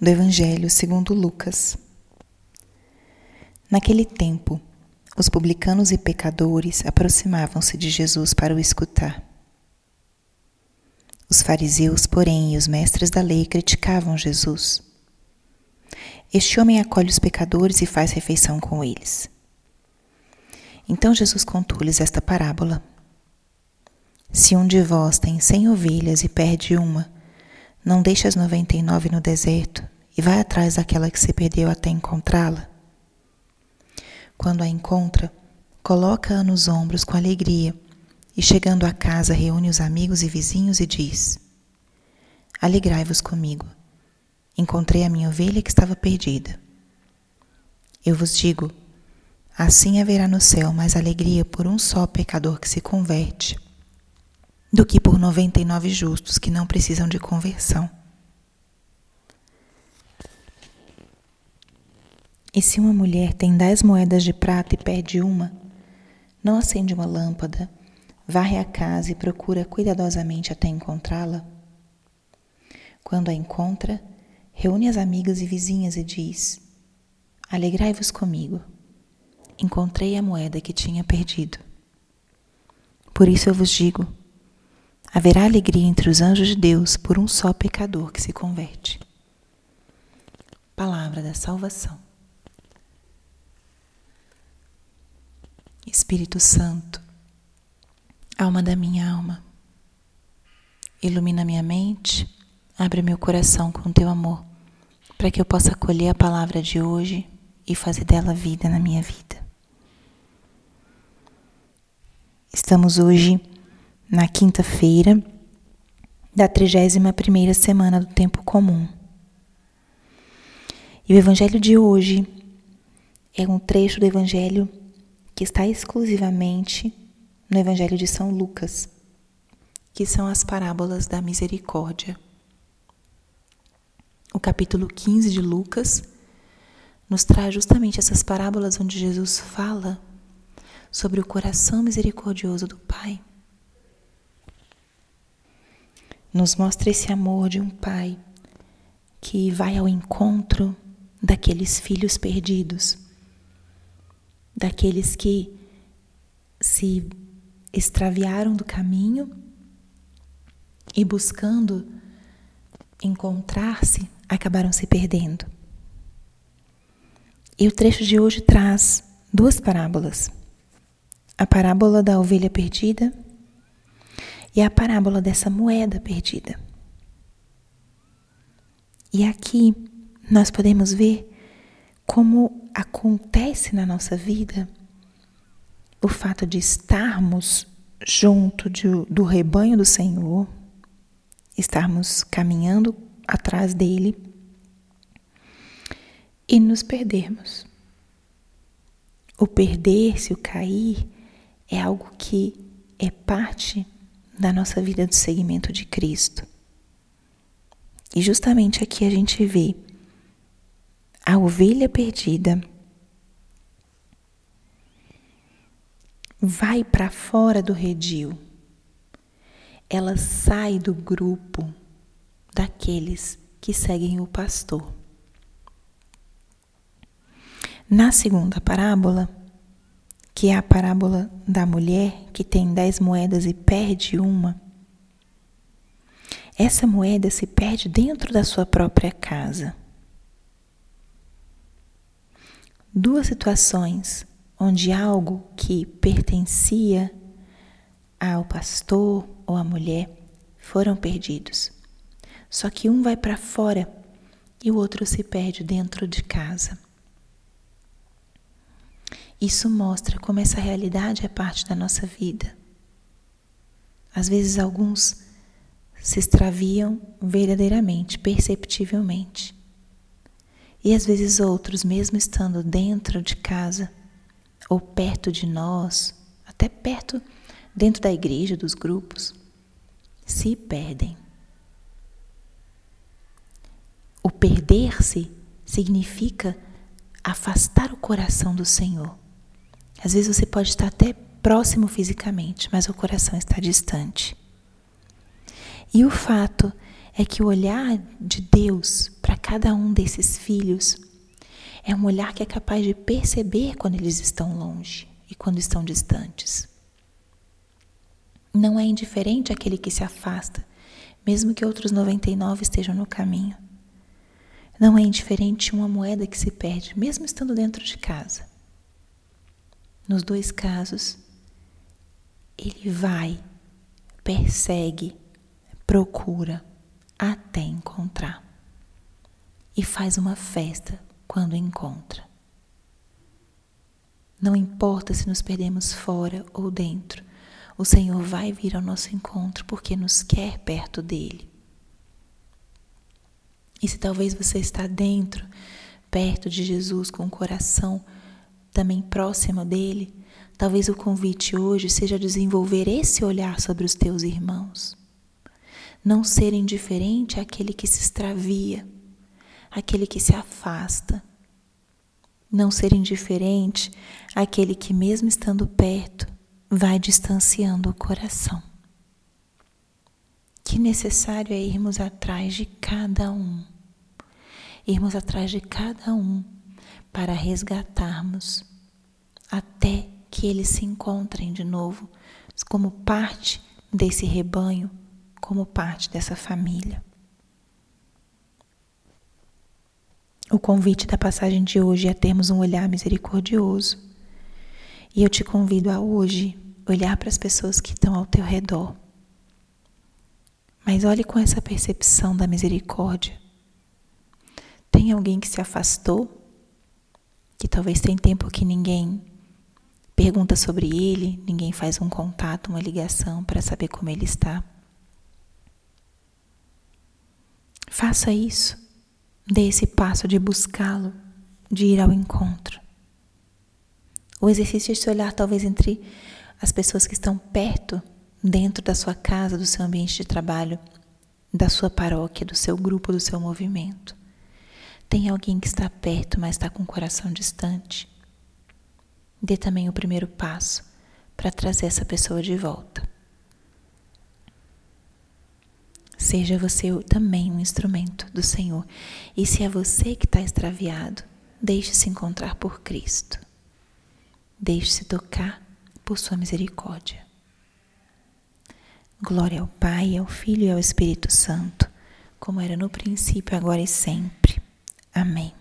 do Evangelho segundo Lucas. Naquele tempo, os publicanos e pecadores aproximavam-se de Jesus para o escutar. Os fariseus, porém, e os mestres da lei criticavam Jesus. Este homem acolhe os pecadores e faz refeição com eles. Então Jesus contou-lhes esta parábola. Se um de vós tem cem ovelhas e perde uma, não deixe as noventa e nove no deserto e vai atrás daquela que se perdeu até encontrá-la. Quando a encontra, coloca-a nos ombros com alegria e, chegando a casa, reúne os amigos e vizinhos e diz: Alegrai-vos comigo. Encontrei a minha ovelha que estava perdida. Eu vos digo: assim haverá no céu mais alegria por um só pecador que se converte do que por 99 justos que não precisam de conversão. E se uma mulher tem dez moedas de prata e perde uma, não acende uma lâmpada, varre a casa e procura cuidadosamente até encontrá-la? Quando a encontra, reúne as amigas e vizinhas e diz: Alegrai-vos comigo. Encontrei a moeda que tinha perdido. Por isso eu vos digo: haverá alegria entre os anjos de Deus por um só pecador que se converte. Palavra da salvação. Espírito Santo, alma da minha alma, ilumina minha mente, abre meu coração com teu amor, para que eu possa acolher a palavra de hoje e fazer dela vida na minha vida. Estamos hoje na quinta-feira da 31ª semana do tempo comum. E o evangelho de hoje é um trecho do evangelho que está exclusivamente no evangelho de São Lucas, que são as parábolas da misericórdia. O capítulo 15 de Lucas nos traz justamente essas parábolas onde Jesus fala sobre o coração misericordioso do Pai nos mostra esse amor de um pai que vai ao encontro daqueles filhos perdidos, daqueles que se extraviaram do caminho e buscando encontrar-se, acabaram se perdendo. E o trecho de hoje traz duas parábolas. A parábola da ovelha perdida e a parábola dessa moeda perdida. E aqui nós podemos ver como acontece na nossa vida o fato de estarmos junto de, do rebanho do Senhor, estarmos caminhando atrás dele e nos perdermos. O perder-se, o cair, é algo que é parte da nossa vida de seguimento de Cristo. E justamente aqui a gente vê a ovelha perdida vai para fora do redil. Ela sai do grupo daqueles que seguem o pastor. Na segunda parábola, que é a parábola da mulher que tem dez moedas e perde uma. Essa moeda se perde dentro da sua própria casa. Duas situações onde algo que pertencia ao pastor ou à mulher foram perdidos. Só que um vai para fora e o outro se perde dentro de casa. Isso mostra como essa realidade é parte da nossa vida. Às vezes, alguns se extraviam verdadeiramente, perceptivelmente. E às vezes, outros, mesmo estando dentro de casa ou perto de nós, até perto dentro da igreja, dos grupos, se perdem. O perder-se significa afastar o coração do Senhor. Às vezes você pode estar até próximo fisicamente, mas o coração está distante. E o fato é que o olhar de Deus para cada um desses filhos é um olhar que é capaz de perceber quando eles estão longe e quando estão distantes. Não é indiferente aquele que se afasta, mesmo que outros 99 estejam no caminho. Não é indiferente uma moeda que se perde, mesmo estando dentro de casa. Nos dois casos, ele vai, persegue, procura até encontrar e faz uma festa quando encontra. Não importa se nos perdemos fora ou dentro, o Senhor vai vir ao nosso encontro porque nos quer perto dele. E se talvez você está dentro, perto de Jesus, com o coração também próximo dele, talvez o convite hoje seja desenvolver esse olhar sobre os teus irmãos. Não ser indiferente àquele que se extravia aquele que se afasta. Não ser indiferente àquele que, mesmo estando perto, vai distanciando o coração. Que necessário é irmos atrás de cada um, irmos atrás de cada um para resgatarmos até que eles se encontrem de novo como parte desse rebanho, como parte dessa família. O convite da passagem de hoje é termos um olhar misericordioso. E eu te convido a hoje olhar para as pessoas que estão ao teu redor. Mas olhe com essa percepção da misericórdia. Tem alguém que se afastou, que talvez tem tempo que ninguém pergunta sobre ele, ninguém faz um contato, uma ligação para saber como ele está. Faça isso. Dê esse passo de buscá-lo, de ir ao encontro. O exercício é se olhar talvez entre as pessoas que estão perto, dentro da sua casa, do seu ambiente de trabalho, da sua paróquia, do seu grupo, do seu movimento. Tem alguém que está perto, mas está com o coração distante. Dê também o primeiro passo para trazer essa pessoa de volta. Seja você também um instrumento do Senhor. E se é você que está extraviado, deixe-se encontrar por Cristo. Deixe-se tocar por Sua misericórdia. Glória ao Pai, ao Filho e ao Espírito Santo, como era no princípio, agora e sempre. Amém.